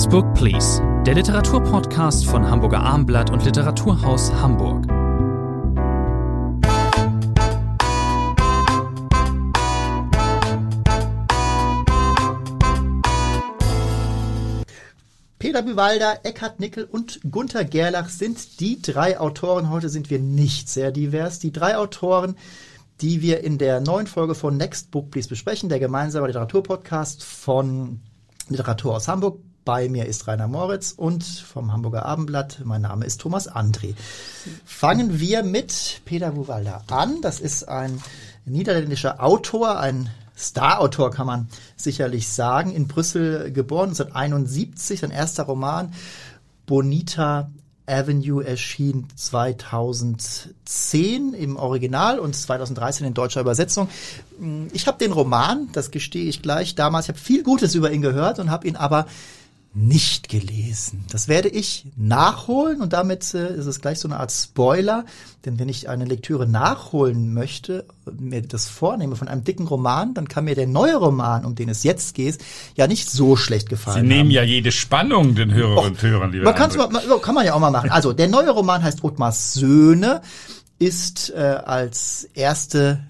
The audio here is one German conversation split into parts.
Next Book Please, der Literaturpodcast von Hamburger Armblatt und Literaturhaus Hamburg. Peter Büwalder, Eckhard Nickel und Gunther Gerlach sind die drei Autoren. Heute sind wir nicht sehr divers. Die drei Autoren, die wir in der neuen Folge von Next Book Please besprechen, der gemeinsame Literaturpodcast von Literatur aus Hamburg. Bei mir ist Rainer Moritz und vom Hamburger Abendblatt. Mein Name ist Thomas André. Fangen wir mit Peter Buwalda an. Das ist ein niederländischer Autor, ein Starautor kann man sicherlich sagen. In Brüssel geboren, 1971, sein erster Roman Bonita Avenue erschien 2010 im Original und 2013 in deutscher Übersetzung. Ich habe den Roman, das gestehe ich gleich, damals, ich habe viel Gutes über ihn gehört und habe ihn aber nicht gelesen. Das werde ich nachholen und damit äh, ist es gleich so eine Art Spoiler, denn wenn ich eine Lektüre nachholen möchte, mir das vornehme von einem dicken Roman, dann kann mir der neue Roman, um den es jetzt geht, ja nicht so schlecht gefallen. Sie nehmen ja jede Spannung den Hörerinnen und Hörern, lieber man kann's mal, kann man ja auch mal machen. Also der neue Roman heißt Ottmars Söhne, ist äh, als erste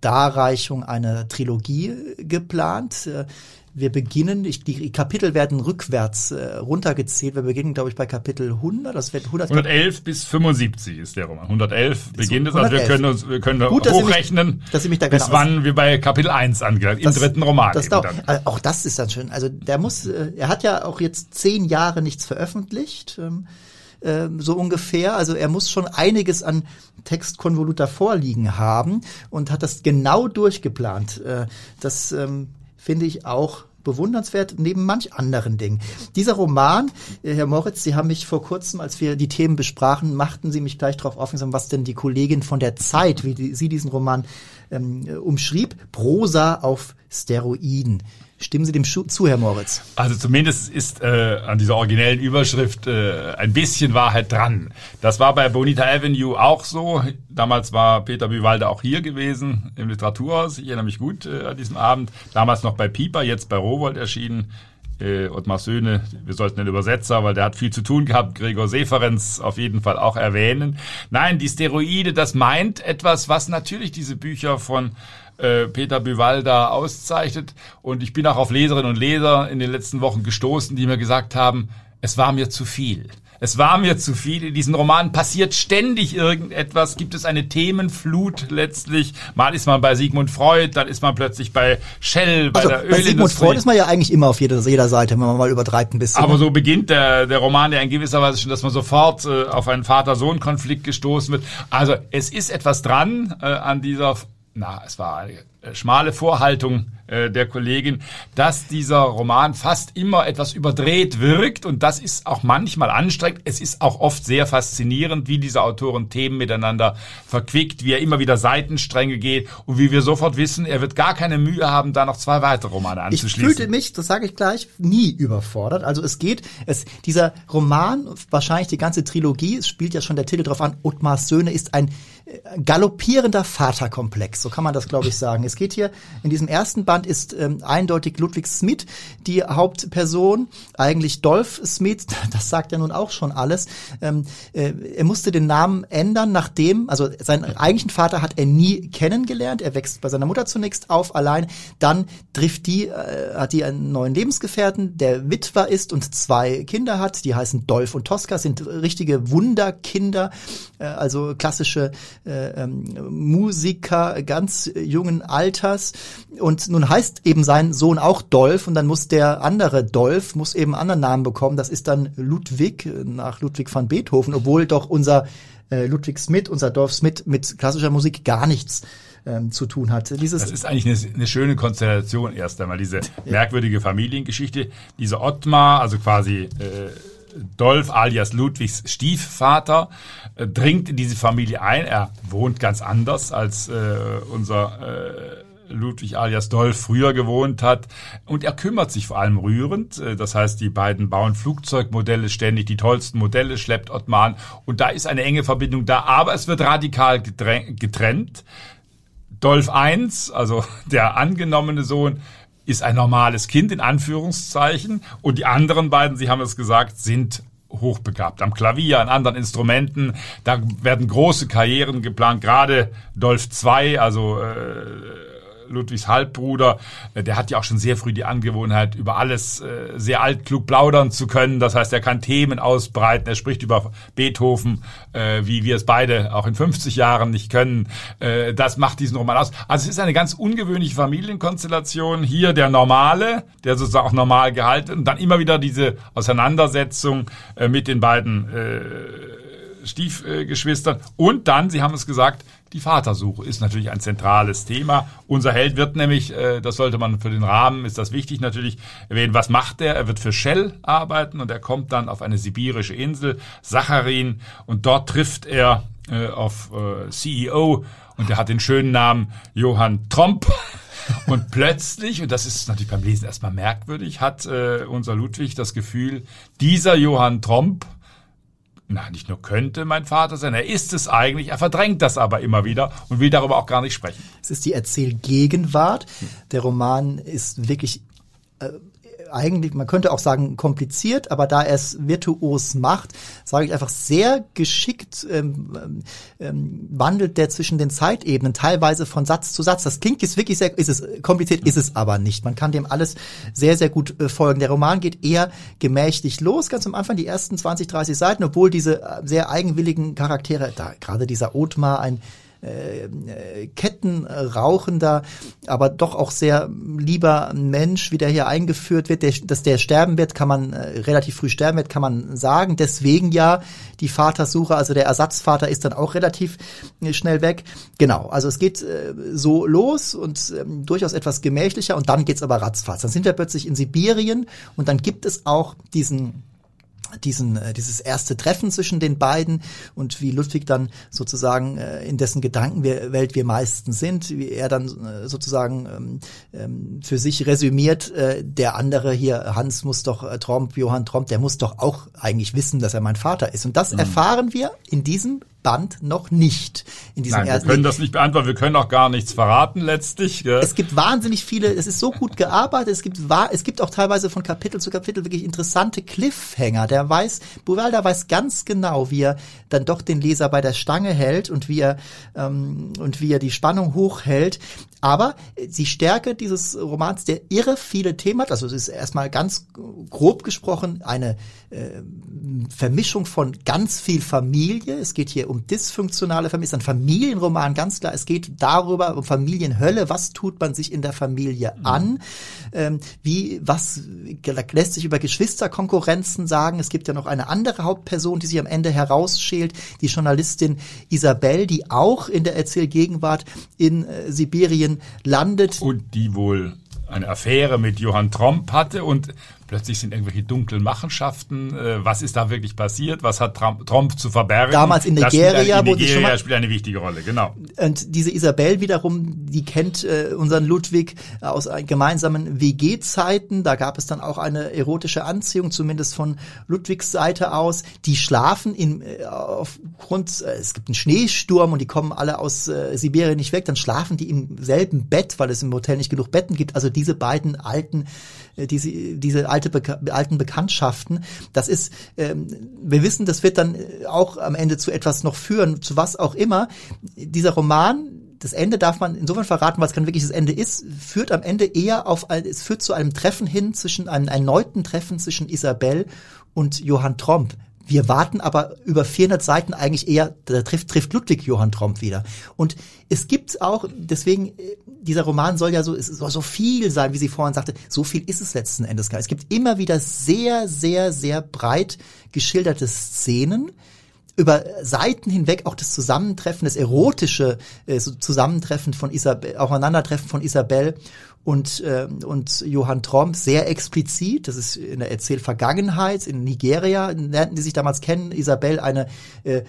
Darreichung einer Trilogie geplant. Äh, wir beginnen, ich, die Kapitel werden rückwärts äh, runtergezählt. Wir beginnen, glaube ich, bei Kapitel 100. Das wird 100 111 bis 75 ist der Roman. 111 beginnt es. Also wir können uns, wir können Gut, hochrechnen, dass Sie mich, dass Sie mich da bis wann wir bei Kapitel 1 angelangt, im dritten Roman. Das dauert, also auch das ist dann schön. Also der muss, äh, er hat ja auch jetzt zehn Jahre nichts veröffentlicht. Ähm, ähm, so ungefähr. Also er muss schon einiges an Textkonvolut davor liegen haben und hat das genau durchgeplant. Äh, das ähm, finde ich auch bewundernswert neben manch anderen Dingen. Dieser Roman, äh, Herr Moritz, Sie haben mich vor kurzem, als wir die Themen besprachen, machten Sie mich gleich darauf aufmerksam, was denn die Kollegin von der Zeit, wie die, sie diesen Roman ähm, umschrieb, Prosa auf Steroiden. Stimmen Sie dem zu, Herr Moritz? Also zumindest ist äh, an dieser originellen Überschrift äh, ein bisschen Wahrheit dran. Das war bei Bonita Avenue auch so. Damals war Peter Büwalde auch hier gewesen im Literaturhaus. Ich erinnere mich gut äh, an diesem Abend. Damals noch bei Pieper, jetzt bei Rowold erschienen. Äh, Ottmar Söhne, wir sollten den Übersetzer, weil der hat viel zu tun gehabt, Gregor Seferenz auf jeden Fall auch erwähnen. Nein, die Steroide, das meint etwas, was natürlich diese Bücher von äh, Peter Büwalda auszeichnet. Und ich bin auch auf Leserinnen und Leser in den letzten Wochen gestoßen, die mir gesagt haben, es war mir zu viel. Es war mir zu viel. In diesen Romanen passiert ständig irgendetwas. Gibt es eine Themenflut letztlich? Mal ist man bei Sigmund Freud, dann ist man plötzlich bei Shell, bei also, der Ölindustrie. Bei Sigmund Freud ist man ja eigentlich immer auf jeder, jeder Seite, wenn man mal übertreibt ein bisschen. Aber so beginnt der, der Roman ja in gewisser Weise schon, dass man sofort äh, auf einen Vater-Sohn-Konflikt gestoßen wird. Also es ist etwas dran äh, an dieser na, es war eine äh, schmale Vorhaltung äh, der Kollegin, dass dieser Roman fast immer etwas überdreht wirkt und das ist auch manchmal anstrengend. Es ist auch oft sehr faszinierend, wie diese Autoren Themen miteinander verquickt, wie er immer wieder Seitenstränge geht und wie wir sofort wissen, er wird gar keine Mühe haben, da noch zwei weitere Romane anzuschließen. Ich fühlte mich, das sage ich gleich, nie überfordert. Also es geht, es, dieser Roman, wahrscheinlich die ganze Trilogie, es spielt ja schon der Titel drauf an, Ottmars Söhne ist ein galoppierender Vaterkomplex, so kann man das glaube ich sagen. Es geht hier in diesem ersten Band ist ähm, eindeutig Ludwig Smith die Hauptperson, eigentlich Dolph Smith, das sagt ja nun auch schon alles. Ähm, äh, er musste den Namen ändern, nachdem, also seinen eigentlichen Vater hat er nie kennengelernt. Er wächst bei seiner Mutter zunächst auf, allein. Dann trifft die, äh, hat die einen neuen Lebensgefährten, der Witwer ist und zwei Kinder hat. Die heißen Dolph und Tosca, sind richtige Wunderkinder, äh, also klassische äh, ähm, Musiker ganz jungen Alters. Und nun heißt eben sein Sohn auch Dolph und dann muss der andere Dolph, muss eben einen anderen Namen bekommen. Das ist dann Ludwig, nach Ludwig van Beethoven, obwohl doch unser äh, Ludwig Smith, unser Dolph Smith mit klassischer Musik gar nichts ähm, zu tun hat. Dieses das ist eigentlich eine, eine schöne Konstellation erst einmal, diese merkwürdige Familiengeschichte. Dieser Ottmar, also quasi äh, Dolph alias Ludwigs Stiefvater äh, dringt in diese Familie ein. Er wohnt ganz anders als äh, unser äh, Ludwig alias Dolph früher gewohnt hat. Und er kümmert sich vor allem rührend. Äh, das heißt, die beiden bauen Flugzeugmodelle ständig, die tollsten Modelle schleppt Ottmar an. Und da ist eine enge Verbindung da. Aber es wird radikal getrennt. Dolph 1, also der angenommene Sohn, ist ein normales Kind in Anführungszeichen und die anderen beiden, Sie haben es gesagt, sind hochbegabt. Am Klavier, an anderen Instrumenten, da werden große Karrieren geplant, gerade Dolph II, also äh, Ludwigs Halbbruder, äh, der hat ja auch schon sehr früh die Angewohnheit, über alles äh, sehr altklug plaudern zu können. Das heißt, er kann Themen ausbreiten. Er spricht über Beethoven, äh, wie wir es beide auch in 50 Jahren nicht können. Das macht diesen Roman aus. Also es ist eine ganz ungewöhnliche Familienkonstellation. Hier der Normale, der sozusagen auch normal gehalten und dann immer wieder diese Auseinandersetzung mit den beiden Stiefgeschwistern. Und dann, Sie haben es gesagt, die Vatersuche ist natürlich ein zentrales Thema. Unser Held wird nämlich, äh, das sollte man für den Rahmen, ist das wichtig natürlich erwähnen, was macht er? Er wird für Shell arbeiten und er kommt dann auf eine sibirische Insel, Sacharin, und dort trifft er äh, auf äh, CEO und der hat den schönen Namen Johann Tromp. Und plötzlich, und das ist natürlich beim Lesen erstmal merkwürdig, hat unser Ludwig das Gefühl, dieser Johann Tromp na, nicht nur könnte mein Vater sein, er ist es eigentlich, er verdrängt das aber immer wieder und will darüber auch gar nicht sprechen. Es ist die Erzählgegenwart. Der Roman ist wirklich äh, eigentlich, man könnte auch sagen, kompliziert, aber da er es virtuos macht, sage ich einfach sehr geschickt ähm, ähm, wandelt der zwischen den Zeitebenen, teilweise von Satz zu Satz. Das klingt jetzt wirklich sehr, ist es kompliziert, ist es aber nicht. Man kann dem alles sehr, sehr gut äh, folgen. Der Roman geht eher gemächlich los, ganz am Anfang, die ersten 20, 30 Seiten, obwohl diese äh, sehr eigenwilligen Charaktere, da gerade dieser Otmar, ein äh, Kettenrauchender, aber doch auch sehr lieber Mensch, wie der hier eingeführt wird, der, dass der sterben wird, kann man äh, relativ früh sterben wird, kann man sagen. Deswegen ja die Vatersuche, also der Ersatzvater ist dann auch relativ äh, schnell weg. Genau, also es geht äh, so los und ähm, durchaus etwas gemächlicher und dann geht's aber ratzfatz. Dann sind wir plötzlich in Sibirien und dann gibt es auch diesen diesen, äh, dieses erste Treffen zwischen den beiden und wie Ludwig dann sozusagen äh, in dessen Gedankenwelt wir meisten sind, wie er dann äh, sozusagen ähm, ähm, für sich resümiert, der andere hier, Hans muss doch, Tromp, Johann Tromp, der muss doch auch eigentlich wissen, dass er mein Vater ist. Und das mhm. erfahren wir in diesem Band noch nicht in diesem Nein, ersten. Wir können das nicht beantworten, wir können auch gar nichts verraten letztlich. Gell? Es gibt wahnsinnig viele, es ist so gut gearbeitet, es gibt es gibt auch teilweise von Kapitel zu Kapitel wirklich interessante Cliffhanger. Der weiß, Buvalda weiß ganz genau, wie er dann doch den Leser bei der Stange hält und wie er ähm, und wie er die Spannung hochhält. Aber die Stärke dieses Romans, der irre viele Themen hat, also es ist erstmal ganz grob gesprochen eine äh, Vermischung von ganz viel Familie. Es geht hier um dysfunktionale Familie, es ist ein Familienroman, ganz klar. Es geht darüber, um Familienhölle. Was tut man sich in der Familie mhm. an? Ähm, wie, was lässt sich über Geschwisterkonkurrenzen sagen? Es gibt ja noch eine andere Hauptperson, die sich am Ende herausschält, die Journalistin Isabel, die auch in der Erzählgegenwart in äh, Sibirien landet. Und die wohl eine Affäre mit Johann Tromp hatte und Plötzlich sind irgendwelche dunklen Machenschaften. Äh, was ist da wirklich passiert? Was hat Trump, Trump zu verbergen? Damals in Nigeria, in Nigeria mal, spielt eine wichtige Rolle, genau. Und diese Isabel wiederum, die kennt äh, unseren Ludwig aus gemeinsamen WG-Zeiten. Da gab es dann auch eine erotische Anziehung, zumindest von Ludwigs Seite aus. Die schlafen in, äh, aufgrund, äh, es gibt einen Schneesturm und die kommen alle aus äh, Sibirien nicht weg. Dann schlafen die im selben Bett, weil es im Hotel nicht genug Betten gibt. Also diese beiden alten äh, diese, diese alte, alten Bekanntschaften. Das ist, ähm, wir wissen, das wird dann äh, auch am Ende zu etwas noch führen, zu was auch immer. Dieser Roman, das Ende darf man insofern verraten, weil es kein wirkliches Ende ist, führt am Ende eher auf es führt zu einem Treffen hin zwischen einem erneuten Treffen zwischen Isabel und Johann Tromp. Wir warten aber über 400 Seiten eigentlich eher, da trifft, trifft Ludwig Johann Tromp wieder. Und es gibt auch, deswegen, äh, dieser Roman soll ja so, es soll so viel sein, wie sie vorhin sagte, so viel ist es letzten Endes gar nicht. Es gibt immer wieder sehr, sehr, sehr breit geschilderte Szenen, über Seiten hinweg auch das Zusammentreffen, das erotische äh, Zusammentreffen von Isabel, Aufeinandertreffen von Isabel und, äh, und Johann Tromp sehr explizit. Das ist in der Erzählvergangenheit. In Nigeria lernten die sich damals kennen. Isabel, eine äh,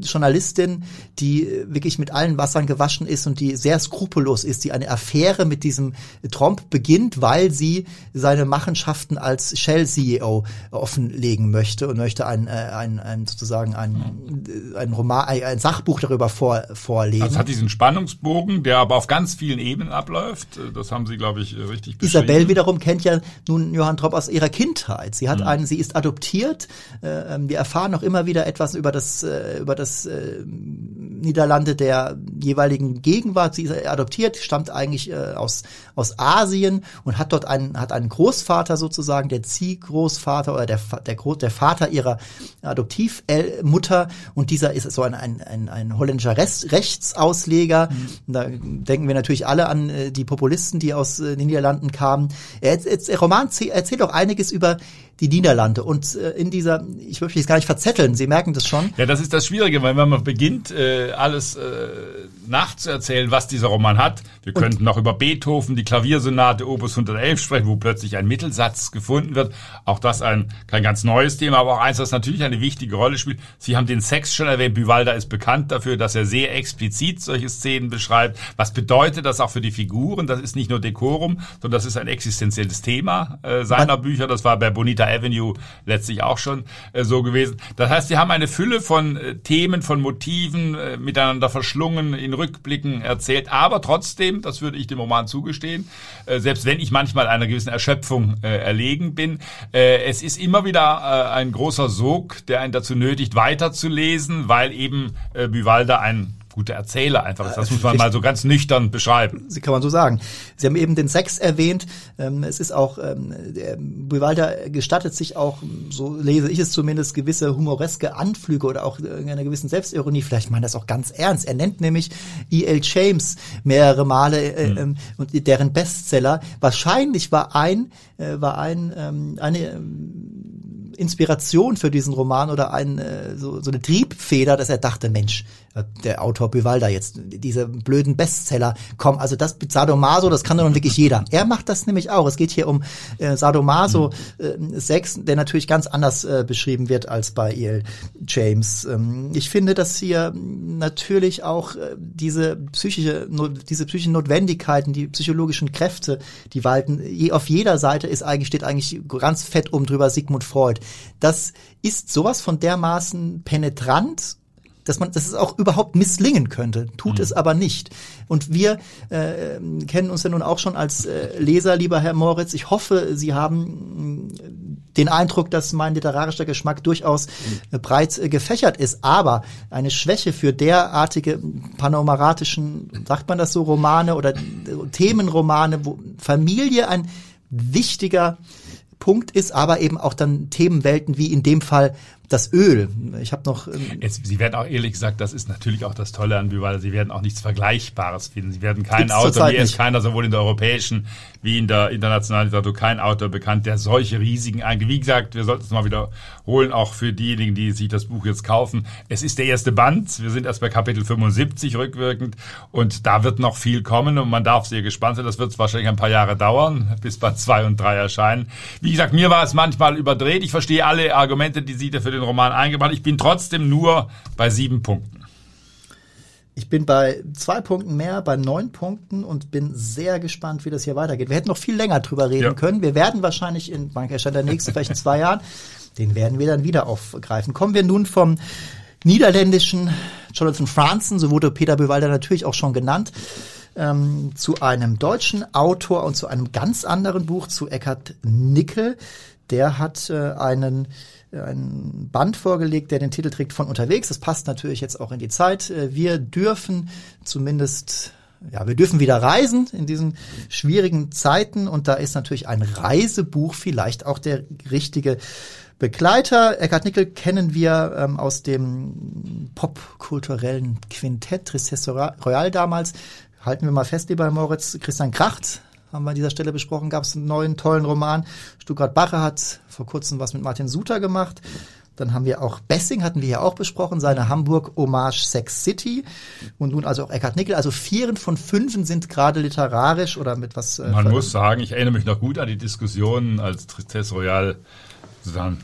Journalistin, die wirklich mit allen Wassern gewaschen ist und die sehr skrupellos ist, die eine Affäre mit diesem Tromp beginnt, weil sie seine Machenschaften als Shell-CEO offenlegen möchte und möchte ein, äh, ein, ein sozusagen ein, ein Roman, ein Sachbuch darüber vor, vorlegen. Das hat diesen Spannungsbogen, der aber auf ganz vielen Ebenen abläuft. Das haben haben Sie, glaube ich, richtig beschrieben. Isabel wiederum kennt ja nun Johann Tropp aus ihrer Kindheit. Sie hat mhm. einen, sie ist adoptiert. Äh, ähm, wir erfahren noch immer wieder etwas über das, äh, über das äh, Niederlande der jeweiligen Gegenwart. Sie ist adoptiert, stammt eigentlich aus, aus Asien und hat dort einen, hat einen Großvater sozusagen, der Ziehgroßvater oder der, der, der Vater ihrer Adoptivmutter. Und dieser ist so ein, ein, ein, ein holländischer Rechtsausleger. Mhm. Da denken wir natürlich alle an die Populisten, die aus den Niederlanden kamen. Er, der Roman erzählt auch einiges über die Niederlande. Und äh, in dieser, ich möchte es gar nicht verzetteln, Sie merken das schon. Ja, das ist das Schwierige, weil wenn man beginnt, äh, alles äh, nachzuerzählen, was dieser Roman hat. Wir und könnten noch über Beethoven, die Klaviersonate Opus 111 sprechen, wo plötzlich ein Mittelsatz gefunden wird. Auch das ein kein ganz neues Thema, aber auch eins, das natürlich eine wichtige Rolle spielt. Sie haben den Sex schon erwähnt. Buwalda ist bekannt dafür, dass er sehr explizit solche Szenen beschreibt. Was bedeutet das auch für die Figuren? Das ist nicht nur Dekorum, sondern das ist ein existenzielles Thema äh, seiner Man Bücher. Das war bei Bonita Avenue letztlich auch schon äh, so gewesen. Das heißt, sie haben eine Fülle von äh, Themen, von Motiven äh, miteinander verschlungen, in Rückblicken erzählt, aber trotzdem, das würde ich dem Roman zugestehen, selbst wenn ich manchmal einer gewissen Erschöpfung erlegen bin, es ist immer wieder ein großer Sog, der einen dazu nötigt, weiterzulesen, weil eben Büvalda ein guter Erzähler einfach ist. Das muss man mal so ganz nüchtern beschreiben. Sie kann man so sagen. Sie haben eben den Sex erwähnt. Ähm, es ist auch, ähm, der Buwalda gestattet sich auch, so lese ich es zumindest, gewisse humoreske Anflüge oder auch einer gewissen Selbstironie. Vielleicht meint das auch ganz ernst. Er nennt nämlich E.L. James mehrere Male äh, mhm. und deren Bestseller. Wahrscheinlich war ein, äh, war ein, ähm, eine Inspiration für diesen Roman oder ein, äh, so, so eine Triebfeder, dass er dachte, Mensch, äh, der Autor Bivalda jetzt, diese blöden Bestseller, komm, also das Sadomaso, das kann doch nun wirklich jeder. Er macht das nämlich auch. Es geht hier um äh, Sadomaso äh, 6, der natürlich ganz anders äh, beschrieben wird als bei E.L. James. Ähm, ich finde, dass hier natürlich auch äh, diese psychische, diese psychischen Notwendigkeiten, die psychologischen Kräfte, die walten, je, auf jeder Seite ist eigentlich, steht eigentlich ganz fett um drüber Sigmund Freud. Das ist sowas von dermaßen penetrant dass man, dass es auch überhaupt misslingen könnte, tut mhm. es aber nicht. Und wir äh, kennen uns ja nun auch schon als äh, Leser, lieber Herr Moritz. Ich hoffe, Sie haben äh, den Eindruck, dass mein literarischer Geschmack durchaus äh, breit äh, gefächert ist. Aber eine Schwäche für derartige panomaratischen, sagt man das so, Romane oder äh, Themenromane, wo Familie ein wichtiger Punkt ist, aber eben auch dann Themenwelten wie in dem Fall das Öl. Ich habe noch. Ähm, Jetzt, Sie werden auch ehrlich gesagt, das ist natürlich auch das Tolle an Büweiler. Sie werden auch nichts Vergleichbares finden. Sie werden keinen Autor, mir ist keiner sowohl in der europäischen wie in der internationalen Literatur kein Autor bekannt, der solche riesigen eigentlich. Wie gesagt, wir sollten es mal wiederholen, auch für diejenigen, die sich das Buch jetzt kaufen. Es ist der erste Band. Wir sind erst bei Kapitel 75 rückwirkend und da wird noch viel kommen und man darf sehr gespannt sein. Das wird wahrscheinlich ein paar Jahre dauern, bis Band 2 und 3 erscheinen. Wie gesagt, mir war es manchmal überdreht. Ich verstehe alle Argumente, die Sie da für den Roman eingebracht. Ich bin trotzdem nur bei sieben Punkten. Ich bin bei zwei Punkten mehr, bei neun Punkten und bin sehr gespannt, wie das hier weitergeht. Wir hätten noch viel länger drüber reden ja. können. Wir werden wahrscheinlich in Bank erscheint der nächste, vielleicht in zwei Jahren, den werden wir dann wieder aufgreifen. Kommen wir nun vom niederländischen Jonathan Franzen, so wurde Peter Bewalder natürlich auch schon genannt, ähm, zu einem deutschen Autor und zu einem ganz anderen Buch, zu Eckhard Nickel. Der hat äh, einen ein Band vorgelegt, der den Titel trägt von unterwegs. Das passt natürlich jetzt auch in die Zeit. Äh, wir dürfen zumindest ja, wir dürfen wieder reisen in diesen schwierigen Zeiten und da ist natürlich ein Reisebuch vielleicht auch der richtige Begleiter. Eckhard Nickel kennen wir ähm, aus dem popkulturellen Quintett Tristesse Royal damals. Halten wir mal fest, lieber Moritz. Christian Kracht haben wir an dieser Stelle besprochen, gab es einen neuen tollen Roman. Stuttgart Bache hat vor kurzem was mit Martin Suter gemacht. Dann haben wir auch Bessing, hatten wir ja auch besprochen, seine Hamburg Hommage Sex City. Und nun also auch Eckhard Nickel. Also vier von fünf sind gerade literarisch oder mit was. Äh, Man muss sagen, ich erinnere mich noch gut an die Diskussionen, als Tristesse Royale sozusagen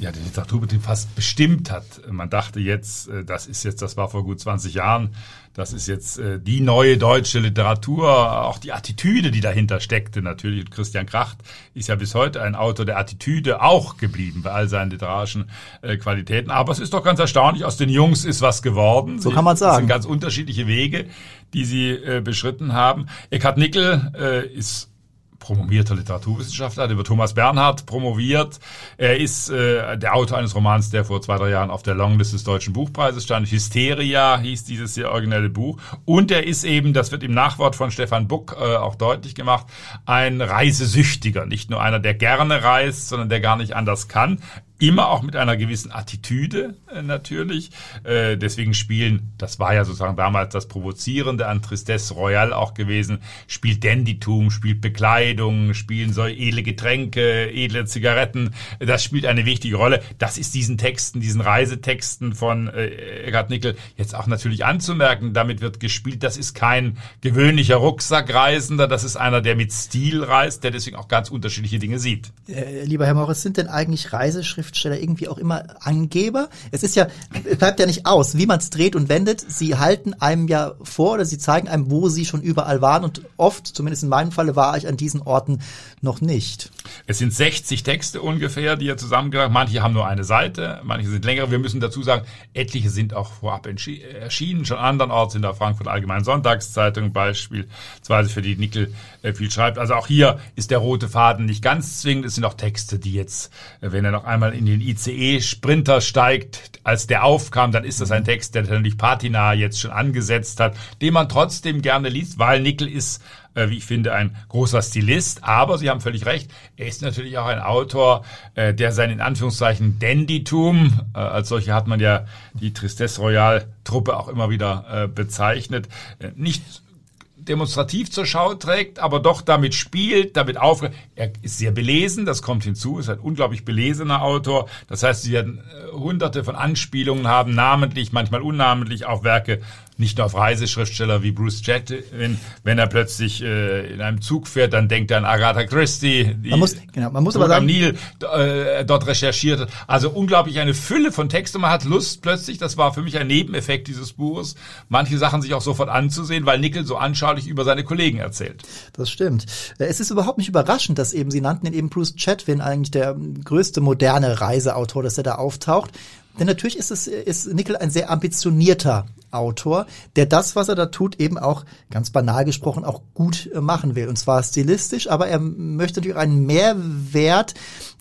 ja, den Literaturbetrieb fast bestimmt hat. Man dachte jetzt, äh, das ist jetzt, das war vor gut 20 Jahren, das ist jetzt äh, die neue deutsche Literatur, auch die Attitüde, die dahinter steckte natürlich. Und Christian Kracht ist ja bis heute ein Autor der Attitüde auch geblieben bei all seinen literarischen äh, Qualitäten. Aber es ist doch ganz erstaunlich, aus den Jungs ist was geworden. So kann man sagen. Das sind ganz unterschiedliche Wege, die sie äh, beschritten haben. Eckhard Nickel äh, ist promovierter Literaturwissenschaftler, hat über Thomas Bernhard promoviert. Er ist äh, der Autor eines Romans, der vor zwei, drei Jahren auf der Longlist des Deutschen Buchpreises stand. Hysteria hieß dieses sehr originelle Buch. Und er ist eben, das wird im Nachwort von Stefan Buck äh, auch deutlich gemacht, ein Reisesüchtiger. Nicht nur einer, der gerne reist, sondern der gar nicht anders kann immer auch mit einer gewissen Attitüde äh, natürlich. Äh, deswegen spielen, das war ja sozusagen damals das Provozierende an Tristesse Royale auch gewesen, spielt Dandytum, spielt Bekleidung, spielen so edle Getränke, edle Zigaretten. Das spielt eine wichtige Rolle. Das ist diesen Texten, diesen Reisetexten von äh, Eckhard Nickel jetzt auch natürlich anzumerken. Damit wird gespielt, das ist kein gewöhnlicher Rucksackreisender, das ist einer, der mit Stil reist, der deswegen auch ganz unterschiedliche Dinge sieht. Äh, lieber Herr Morris, sind denn eigentlich Reiseschriften Schriftsteller irgendwie auch immer Angeber. Es ist ja, bleibt ja nicht aus, wie man es dreht und wendet. Sie halten einem ja vor oder sie zeigen einem, wo sie schon überall waren und oft, zumindest in meinem Falle, war ich an diesen Orten noch nicht. Es sind 60 Texte ungefähr, die er zusammengebracht Manche haben nur eine Seite, manche sind längere. Wir müssen dazu sagen, etliche sind auch vorab erschienen. Schon andernorts in der Frankfurt Allgemeinen Sonntagszeitung beispielsweise, für die Nickel äh, viel schreibt. Also auch hier ist der rote Faden nicht ganz zwingend. Es sind auch Texte, die jetzt, äh, wenn er noch einmal in den ICE-Sprinter steigt, als der aufkam, dann ist das ein Text, der natürlich Patina jetzt schon angesetzt hat, den man trotzdem gerne liest, weil Nickel ist äh, wie ich finde, ein großer Stilist. Aber Sie haben völlig recht, er ist natürlich auch ein Autor, äh, der sein in Anführungszeichen Dandytum, äh, als solche hat man ja die Tristesse Royale Truppe auch immer wieder bezeichnet, nicht demonstrativ zur Schau trägt, aber doch damit spielt, damit auf. Er ist sehr belesen, das kommt hinzu, ist ein unglaublich belesener Autor. Das heißt, sie werden hunderte von Anspielungen haben, namentlich, manchmal unnamentlich auf Werke nicht nur auf Reiseschriftsteller wie Bruce Chatwin, wenn er plötzlich äh, in einem Zug fährt, dann denkt er an Agatha Christie, die man muss, genau, man muss aber sagen, am Nil äh, dort recherchiert hat. Also unglaublich eine Fülle von Texten. Man hat Lust plötzlich, das war für mich ein Nebeneffekt dieses Buches, manche Sachen sich auch sofort anzusehen, weil Nickel so anschaulich über seine Kollegen erzählt. Das stimmt. Äh, es ist überhaupt nicht überraschend, dass eben, Sie nannten ihn eben Bruce Chatwin, eigentlich der größte moderne Reiseautor, dass er da auftaucht. Denn natürlich ist es, ist Nickel ein sehr ambitionierter Autor, der das, was er da tut, eben auch ganz banal gesprochen auch gut äh, machen will. Und zwar stilistisch, aber er möchte natürlich einen Mehrwert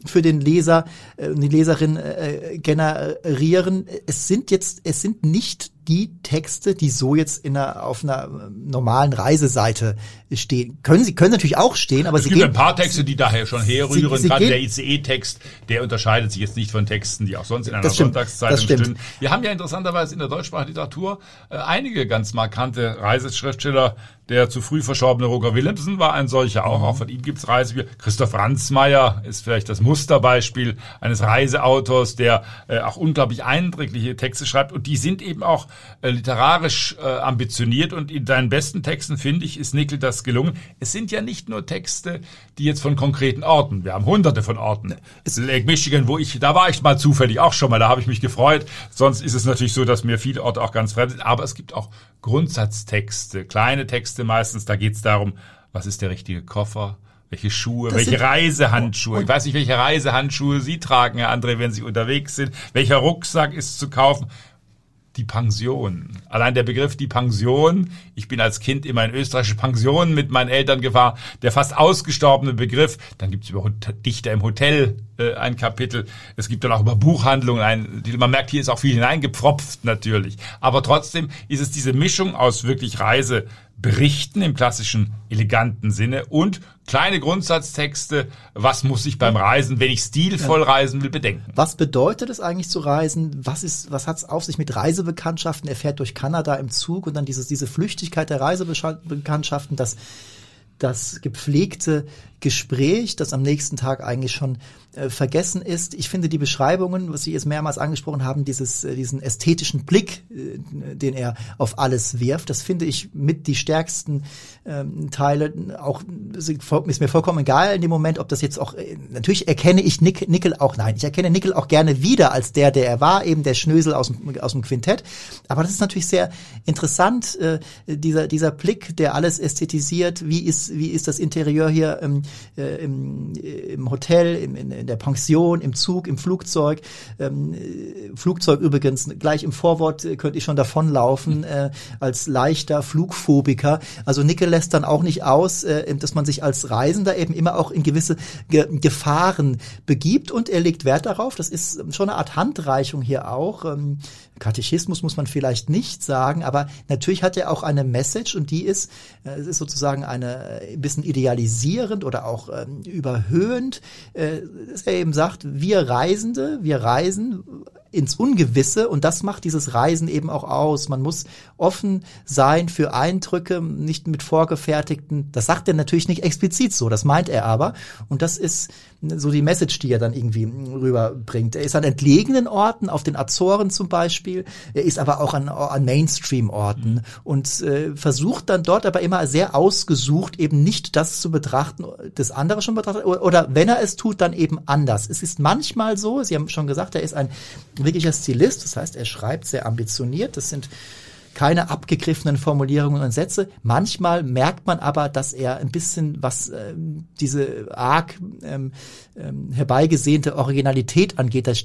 für den Leser, äh, die Leserin äh, generieren. Es sind jetzt, es sind nicht die Texte, die so jetzt in einer, auf einer normalen Reiseseite stehen. Können sie können natürlich auch stehen, aber es sie gibt gehen, ein paar Texte, die daher schon herrühren. Sie, sie Gerade der ICE-Text, der unterscheidet sich jetzt nicht von Texten, die auch sonst in einer Sonntagszeitung stehen. Wir haben ja interessanterweise in der deutschsprachigen Literatur äh, einige ganz markante Reiseschriftsteller der zu früh verstorbene Roger Willemsen war ein solcher auch. Mhm. Auch von ihm gibt's Reisebücher. Christoph Ransmayr ist vielleicht das Musterbeispiel eines Reiseautors, der äh, auch unglaublich eindrückliche Texte schreibt. Und die sind eben auch äh, literarisch äh, ambitioniert. Und in deinen besten Texten, finde ich, ist Nickel das gelungen. Es sind ja nicht nur Texte, die jetzt von konkreten Orten. Wir haben hunderte von Orten. Es Lake Michigan, wo ich, da war ich mal zufällig auch schon mal, da habe ich mich gefreut. Sonst ist es natürlich so, dass mir viele Orte auch ganz fremd sind. Aber es gibt auch Grundsatztexte, kleine Texte meistens, da geht es darum, was ist der richtige Koffer, welche Schuhe, das welche Reisehandschuhe. Ich weiß nicht, welche Reisehandschuhe Sie tragen, Herr André, wenn Sie unterwegs sind. Welcher Rucksack ist zu kaufen? die Pension. Allein der Begriff die Pension, ich bin als Kind immer in österreichische Pensionen mit meinen Eltern gefahren, der fast ausgestorbene Begriff. Dann gibt's über Dichter im Hotel äh, ein Kapitel. Es gibt dann auch über Buchhandlungen ein. Man merkt, hier ist auch viel hineingepfropft natürlich. Aber trotzdem ist es diese Mischung aus wirklich Reise berichten im klassischen eleganten Sinne und kleine Grundsatztexte, was muss ich beim Reisen, wenn ich stilvoll reisen will, bedenken. Was bedeutet es eigentlich zu reisen? Was ist, was hat es auf sich mit Reisebekanntschaften? Er fährt durch Kanada im Zug und dann dieses, diese Flüchtigkeit der Reisebekanntschaften, das das gepflegte Gespräch, das am nächsten Tag eigentlich schon äh, vergessen ist. Ich finde die Beschreibungen, was Sie jetzt mehrmals angesprochen haben, dieses, äh, diesen ästhetischen Blick, äh, den er auf alles wirft, das finde ich mit die stärksten ähm, Teile. Auch ist mir vollkommen egal in dem Moment, ob das jetzt auch, äh, natürlich erkenne ich Nick, Nickel auch, nein, ich erkenne Nickel auch gerne wieder als der, der er war, eben der Schnösel aus dem, aus dem Quintett. Aber das ist natürlich sehr interessant, äh, dieser, dieser Blick, der alles ästhetisiert. Wie ist, wie ist das Interieur hier im, äh, im, im Hotel, im, in, in der Pension, im Zug, im Flugzeug. Ähm, Flugzeug übrigens, gleich im Vorwort äh, könnte ich schon davonlaufen, äh, als leichter Flugphobiker. Also Nickel lässt dann auch nicht aus, äh, dass man sich als Reisender eben immer auch in gewisse Ge Gefahren begibt und er legt Wert darauf. Das ist schon eine Art Handreichung hier auch. Ähm, Katechismus muss man vielleicht nicht sagen, aber natürlich hat er auch eine Message und die ist, äh, es ist sozusagen eine äh, ein bisschen idealisierend oder auch ähm, überhöhend, äh, dass er eben sagt, wir Reisende, wir reisen ins Ungewisse und das macht dieses Reisen eben auch aus. Man muss offen sein für Eindrücke, nicht mit vorgefertigten, das sagt er natürlich nicht explizit so, das meint er aber und das ist so die Message, die er dann irgendwie rüberbringt. Er ist an entlegenen Orten, auf den Azoren zum Beispiel, er ist aber auch an, an Mainstream-Orten mhm. und äh, versucht dann dort aber immer sehr ausgesucht eben nicht das zu betrachten, das andere schon betrachtet, oder, oder wenn er es tut, dann eben anders. Es ist manchmal so, Sie haben schon gesagt, er ist ein wirklicher Stilist, das heißt, er schreibt sehr ambitioniert, das sind keine abgegriffenen Formulierungen und Sätze. Manchmal merkt man aber, dass er ein bisschen was äh, diese arg ähm, ähm, herbeigesehnte Originalität angeht. Das,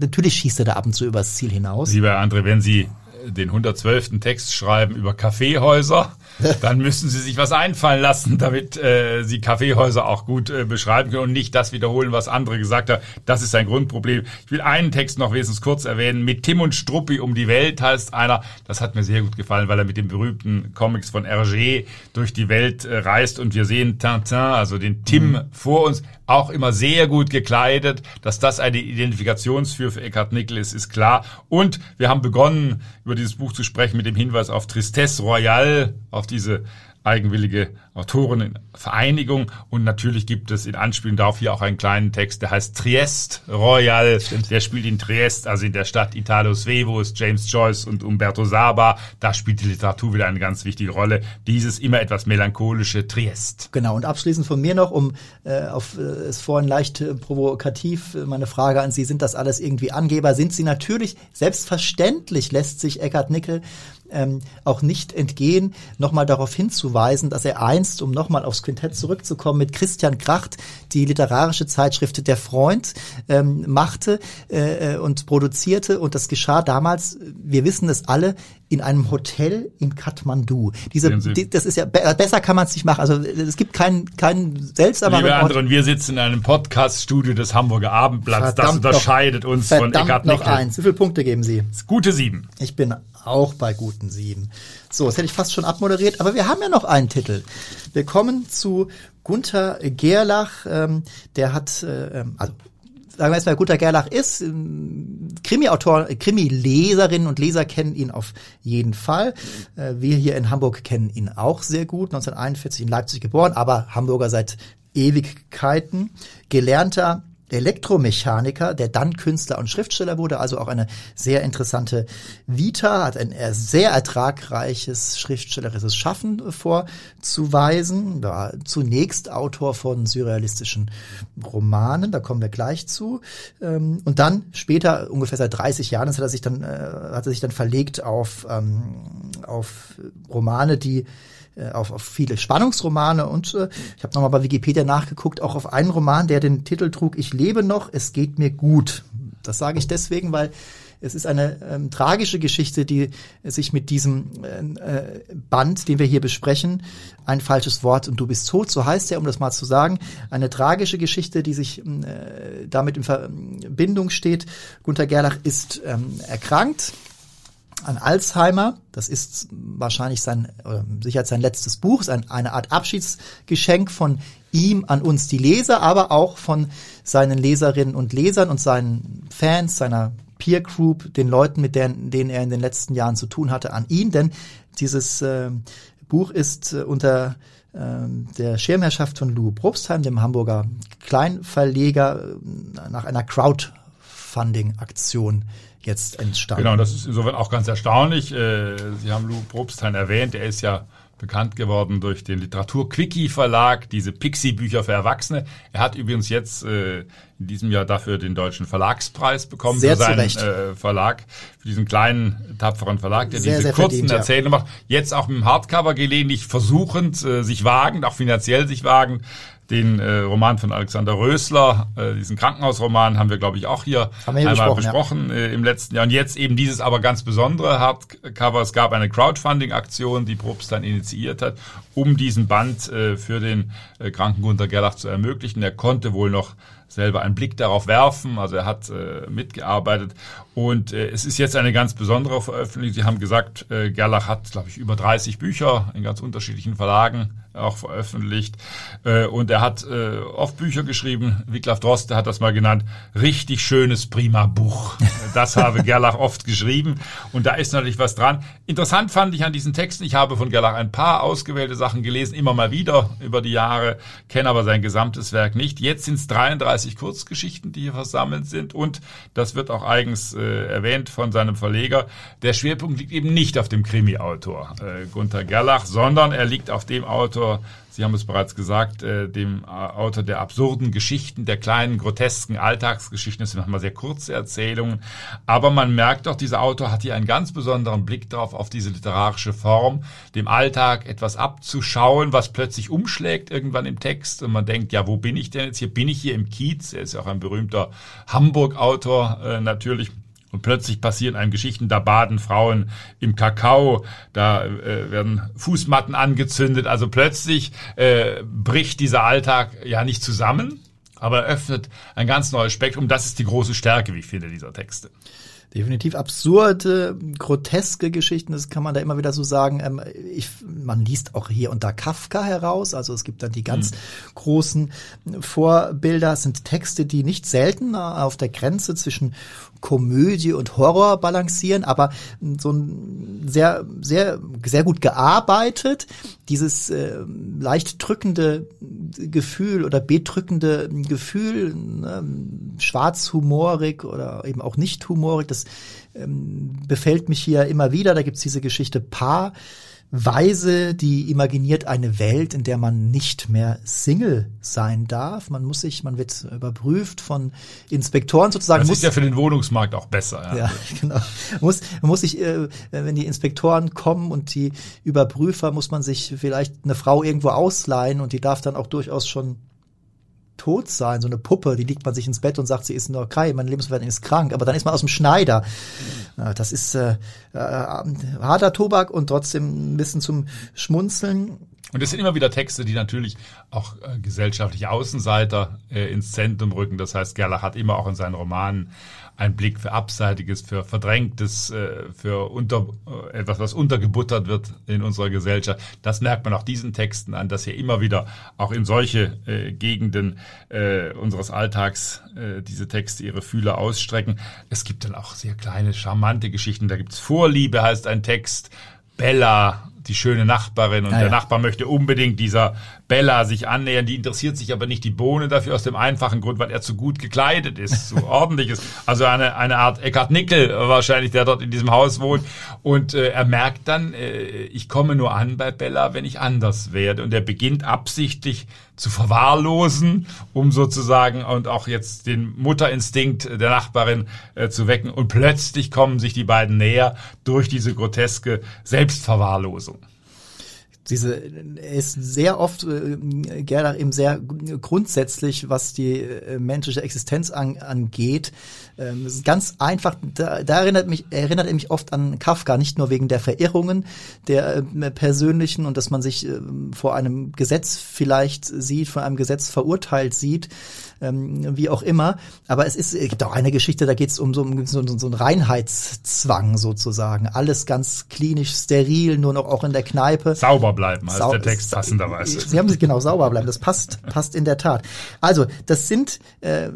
natürlich schießt er da ab und zu übers Ziel hinaus. Lieber André, wenn Sie den 112. Text schreiben über Kaffeehäuser, dann müssen Sie sich was einfallen lassen, damit äh, Sie Kaffeehäuser auch gut äh, beschreiben können und nicht das wiederholen, was andere gesagt haben. Das ist ein Grundproblem. Ich will einen Text noch wenigstens kurz erwähnen. Mit Tim und Struppi um die Welt heißt einer, das hat mir sehr gut gefallen, weil er mit den berühmten Comics von Hergé durch die Welt äh, reist und wir sehen Tintin, also den Tim mhm. vor uns auch immer sehr gut gekleidet. Dass das eine Identifikationsführer für Eckhard Nickel ist, ist klar. Und wir haben begonnen, über dieses Buch zu sprechen mit dem Hinweis auf Tristesse Royale, auf diese eigenwillige Autorenvereinigung und natürlich gibt es in Anspielung darauf hier auch einen kleinen Text, der heißt Triest Royal. Der spielt in Triest, also in der Stadt Italo Svevo, ist James Joyce und Umberto Saba. Da spielt die Literatur wieder eine ganz wichtige Rolle. Dieses immer etwas melancholische Triest. Genau, und abschließend von mir noch, um äh, auf äh, es vorhin leicht äh, provokativ äh, meine Frage an Sie, sind das alles irgendwie Angeber? Sind Sie natürlich, selbstverständlich lässt sich Eckhard Nickel ähm, auch nicht entgehen, nochmal darauf hinzuweisen, dass er einst, um nochmal aufs Quintett zurückzukommen, mit Christian Kracht die literarische Zeitschrift Der Freund ähm, machte äh, und produzierte. Und das geschah damals, wir wissen es alle, in einem Hotel in Kathmandu. Diese, die, das ist ja besser kann man es nicht machen. Also es gibt keinen keinen seltsameren Liebe anderen, wir sitzen in einem Podcast-Studio des Hamburger Abendblatts. Verdammt das unterscheidet noch, uns von Eckart noch eins. Wie viele Punkte geben Sie? Gute sieben. Ich bin auch bei guten sieben. So, das hätte ich fast schon abmoderiert, aber wir haben ja noch einen Titel. Wir kommen zu Gunther Gerlach. Ähm, der hat, äh, ähm, also sagen wir erstmal, Gunther Gerlach ist ähm, Krimi-Autor, Krimi-Leserinnen und Leser kennen ihn auf jeden Fall. Äh, wir hier in Hamburg kennen ihn auch sehr gut. 1941 in Leipzig geboren, aber Hamburger seit Ewigkeiten. Gelernter Elektromechaniker, der dann Künstler und Schriftsteller wurde, also auch eine sehr interessante Vita, hat ein sehr ertragreiches schriftstellerisches Schaffen vorzuweisen, war zunächst Autor von surrealistischen Romanen, da kommen wir gleich zu, ähm, und dann später, ungefähr seit 30 Jahren, hat er sich dann, äh, hat er sich dann verlegt auf, ähm, auf Romane, die äh, auf, auf viele Spannungsromane und äh, ich habe nochmal bei Wikipedia nachgeguckt, auch auf einen Roman, der den Titel trug, Ich lebe noch, es geht mir gut. Das sage ich deswegen, weil es ist eine ähm, tragische Geschichte, die sich mit diesem äh, Band, den wir hier besprechen, ein falsches Wort und du bist tot, so heißt er, um das mal zu sagen, eine tragische Geschichte, die sich äh, damit in Verbindung steht. Gunther Gerlach ist ähm, erkrankt, an Alzheimer. Das ist wahrscheinlich sein, äh, sicher sein letztes Buch, ist ein, eine Art Abschiedsgeschenk von ihm an uns, die Leser, aber auch von seinen Leserinnen und Lesern und seinen Fans, seiner Peer Group, den Leuten, mit denen, denen er in den letzten Jahren zu tun hatte, an ihn. Denn dieses äh, Buch ist äh, unter ähm, der Schirmherrschaft von Lou Probstheim, dem Hamburger Kleinverleger, äh, nach einer Crowdfunding-Aktion jetzt entstanden. Genau, das ist insofern auch ganz erstaunlich. Äh, Sie haben Lou Probstheim erwähnt, er ist ja bekannt geworden durch den Literatur-Quickie-Verlag, diese Pixie-Bücher für Erwachsene. Er hat übrigens jetzt äh, in diesem Jahr dafür den Deutschen Verlagspreis bekommen sehr für seinen äh, Verlag, für diesen kleinen, tapferen Verlag, der sehr, diese sehr kurzen verdient, Erzählungen ja. macht. Jetzt auch mit dem Hardcover gelegentlich versuchend, äh, sich wagend, auch finanziell sich wagend, den äh, Roman von Alexander Rösler, äh, diesen Krankenhausroman, haben wir, glaube ich, auch hier, einmal besprochen, besprochen ja. äh, im letzten Jahr. Und jetzt eben dieses aber ganz besondere Hardcover. Es gab eine Crowdfunding-Aktion, die Probst dann initiiert hat, um diesen Band äh, für den äh, kranken Gunter Gerlach zu ermöglichen. Er konnte wohl noch selber einen Blick darauf werfen. Also er hat äh, mitgearbeitet. Und äh, es ist jetzt eine ganz besondere Veröffentlichung. Sie haben gesagt, äh, Gerlach hat, glaube ich, über 30 Bücher in ganz unterschiedlichen Verlagen auch veröffentlicht. Äh, und er hat äh, oft Bücher geschrieben. Wiglaf Droste hat das mal genannt. Richtig schönes, prima Buch. Das habe Gerlach oft geschrieben. Und da ist natürlich was dran. Interessant fand ich an diesen Texten, ich habe von Gerlach ein paar ausgewählte Sachen gelesen, immer mal wieder über die Jahre, kenne aber sein gesamtes Werk nicht. Jetzt sind es 33 Kurzgeschichten, die hier versammelt sind. Und das wird auch eigens äh, erwähnt von seinem Verleger. Der Schwerpunkt liegt eben nicht auf dem Krimi-Autor äh, Gunther Gerlach, sondern er liegt auf dem Autor, Sie haben es bereits gesagt, äh, dem äh, Autor der absurden Geschichten, der kleinen, grotesken Alltagsgeschichten. Das sind nochmal sehr kurze Erzählungen. Aber man merkt doch, dieser Autor hat hier einen ganz besonderen Blick darauf, auf diese literarische Form, dem Alltag etwas abzuschauen, was plötzlich umschlägt irgendwann im Text. Und man denkt, ja, wo bin ich denn jetzt hier? Bin ich hier im Kiez? Er ist ja auch ein berühmter Hamburg-Autor äh, natürlich. Und plötzlich passieren einem Geschichten, da baden Frauen im Kakao, da äh, werden Fußmatten angezündet. Also plötzlich äh, bricht dieser Alltag ja nicht zusammen, aber öffnet ein ganz neues Spektrum. Das ist die große Stärke, wie ich finde, dieser Texte definitiv absurde, groteske Geschichten, das kann man da immer wieder so sagen. Ähm, ich, man liest auch hier unter Kafka heraus, also es gibt dann die ganz mhm. großen Vorbilder, es sind Texte, die nicht selten auf der Grenze zwischen Komödie und Horror balancieren, aber so ein sehr, sehr, sehr gut gearbeitet. Dieses äh, leicht drückende Gefühl oder bedrückende Gefühl, ne, schwarzhumorig oder eben auch nicht humorig, das ähm, befällt mich hier immer wieder. Da gibt's diese Geschichte Paar Weise, die imaginiert eine Welt, in der man nicht mehr Single sein darf. Man muss sich, man wird überprüft von Inspektoren sozusagen. Das muss, ist ja für den Wohnungsmarkt auch besser. Ja, ja genau. Muss, muss sich, äh, wenn die Inspektoren kommen und die Überprüfer, muss man sich vielleicht eine Frau irgendwo ausleihen und die darf dann auch durchaus schon tot sein, so eine Puppe, die liegt man sich ins Bett und sagt, sie ist nur okay, meine Lebenswelt ist krank, aber dann ist man aus dem Schneider. Das ist äh, äh, harter Tobak und trotzdem ein bisschen zum Schmunzeln. Und es sind immer wieder Texte, die natürlich auch äh, gesellschaftliche Außenseiter äh, ins Zentrum rücken. Das heißt, Gerlach hat immer auch in seinen Romanen einen Blick für Abseitiges, für Verdrängtes, äh, für unter, äh, etwas, was untergebuttert wird in unserer Gesellschaft. Das merkt man auch diesen Texten an, dass hier immer wieder auch in solche äh, Gegenden äh, unseres Alltags äh, diese Texte ihre Fühler ausstrecken. Es gibt dann auch sehr kleine, charmante Geschichten. Da gibt's Vorliebe, heißt ein Text. Bella, die schöne Nachbarin und ah, der ja. Nachbar möchte unbedingt dieser Bella sich annähern, die interessiert sich aber nicht die Bohne dafür aus dem einfachen Grund, weil er zu gut gekleidet ist, so ordentlich ist. Also eine, eine Art Eckhard Nickel wahrscheinlich, der dort in diesem Haus wohnt. Und äh, er merkt dann, äh, ich komme nur an bei Bella, wenn ich anders werde. Und er beginnt absichtlich zu verwahrlosen, um sozusagen und auch jetzt den Mutterinstinkt der Nachbarin äh, zu wecken. Und plötzlich kommen sich die beiden näher durch diese groteske Selbstverwahrlosung diese ist sehr oft äh, Gerlach eben sehr grundsätzlich, was die äh, menschliche Existenz an, angeht. Ähm, ist ganz einfach. Da, da erinnert mich erinnert er mich oft an Kafka, nicht nur wegen der Verirrungen der äh, persönlichen und dass man sich äh, vor einem Gesetz vielleicht sieht, vor einem Gesetz verurteilt sieht, ähm, wie auch immer. Aber es ist, es gibt auch eine Geschichte, da geht es um so, so, so einen Reinheitszwang sozusagen. Alles ganz klinisch, steril, nur noch auch in der Kneipe. Sauber bleiben, heißt Sau der Text passenderweise. Sie haben sich genau sauber bleiben. Das passt, passt in der Tat. Also, das sind äh,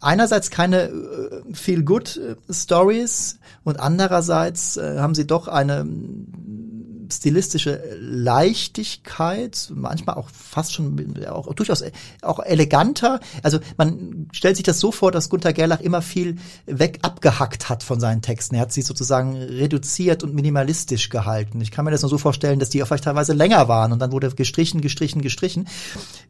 einerseits keine äh, feel good äh, Stories und andererseits äh, haben sie doch eine stilistische Leichtigkeit, manchmal auch fast schon auch durchaus auch eleganter. Also man stellt sich das so vor, dass Gunther Gerlach immer viel weg abgehackt hat von seinen Texten. Er hat sie sozusagen reduziert und minimalistisch gehalten. Ich kann mir das nur so vorstellen, dass die auch vielleicht teilweise länger waren und dann wurde gestrichen, gestrichen, gestrichen.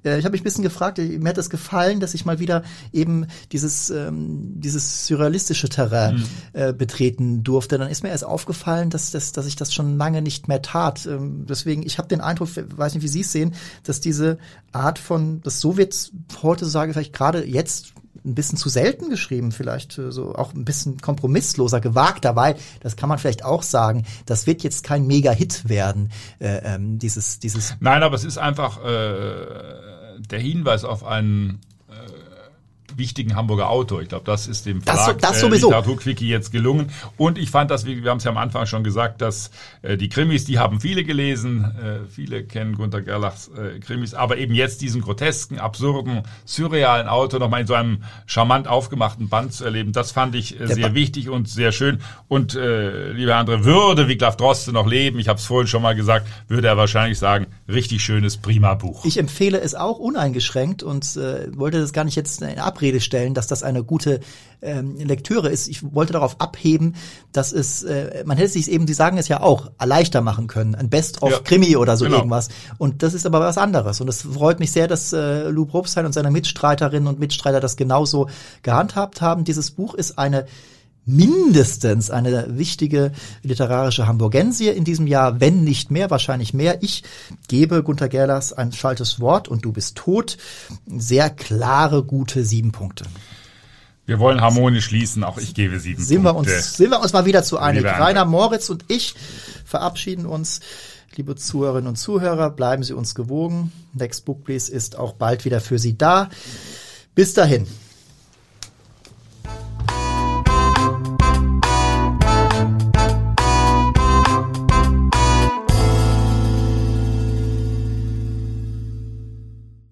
Äh, ich habe mich ein bisschen gefragt, mir hat das gefallen, dass ich mal wieder eben dieses ähm, dieses surrealistische Terrain mhm. äh, betreten durfte. Dann ist mir erst aufgefallen, dass das dass ich das schon lange nicht mehr tat. Ähm, deswegen ich habe den Eindruck, weiß nicht, wie Sie es sehen, dass diese Art von das so wird heute sage vielleicht gerade jetzt ein bisschen zu selten geschrieben, vielleicht äh, so auch ein bisschen kompromissloser, gewagter, weil, das kann man vielleicht auch sagen, das wird jetzt kein Mega-Hit werden, äh, ähm, dieses, dieses. Nein, aber es ist einfach äh, der Hinweis auf einen wichtigen Hamburger Autor. Ich glaube, das ist dem Verlag das, das äh, Literaturquickie jetzt gelungen. Und ich fand das, wir, wir haben es ja am Anfang schon gesagt, dass äh, die Krimis, die haben viele gelesen. Äh, viele kennen Gunter Gerlachs äh, Krimis. Aber eben jetzt diesen grotesken, absurden, surrealen Autor nochmal in so einem charmant aufgemachten Band zu erleben, das fand ich äh, sehr wichtig und sehr schön. Und äh, liebe andere, würde Wiglaf Droste noch leben, ich habe es vorhin schon mal gesagt, würde er wahrscheinlich sagen, richtig schönes, prima Buch. Ich empfehle es auch uneingeschränkt und äh, wollte das gar nicht jetzt in Abrede Abrede stellen, dass das eine gute ähm, Lektüre ist. Ich wollte darauf abheben, dass es, äh, man hätte sich eben, Sie sagen es ja auch, leichter machen können, ein Best-of-Krimi ja, oder so genau. irgendwas. Und das ist aber was anderes. Und es freut mich sehr, dass äh, Lou Probstein und seine Mitstreiterinnen und Mitstreiter das genauso gehandhabt haben. Dieses Buch ist eine mindestens eine wichtige literarische Hamburgensie in diesem Jahr, wenn nicht mehr, wahrscheinlich mehr. Ich gebe Gunter Gerlers ein schaltes Wort und du bist tot. Sehr klare, gute sieben Punkte. Wir wollen harmonisch schließen, auch ich gebe sieben sind Punkte. Wir uns, sind wir uns mal wieder zu einig. Rainer Moritz und ich verabschieden uns. Liebe Zuhörerinnen und Zuhörer, bleiben Sie uns gewogen. Next Book Please ist auch bald wieder für Sie da. Bis dahin.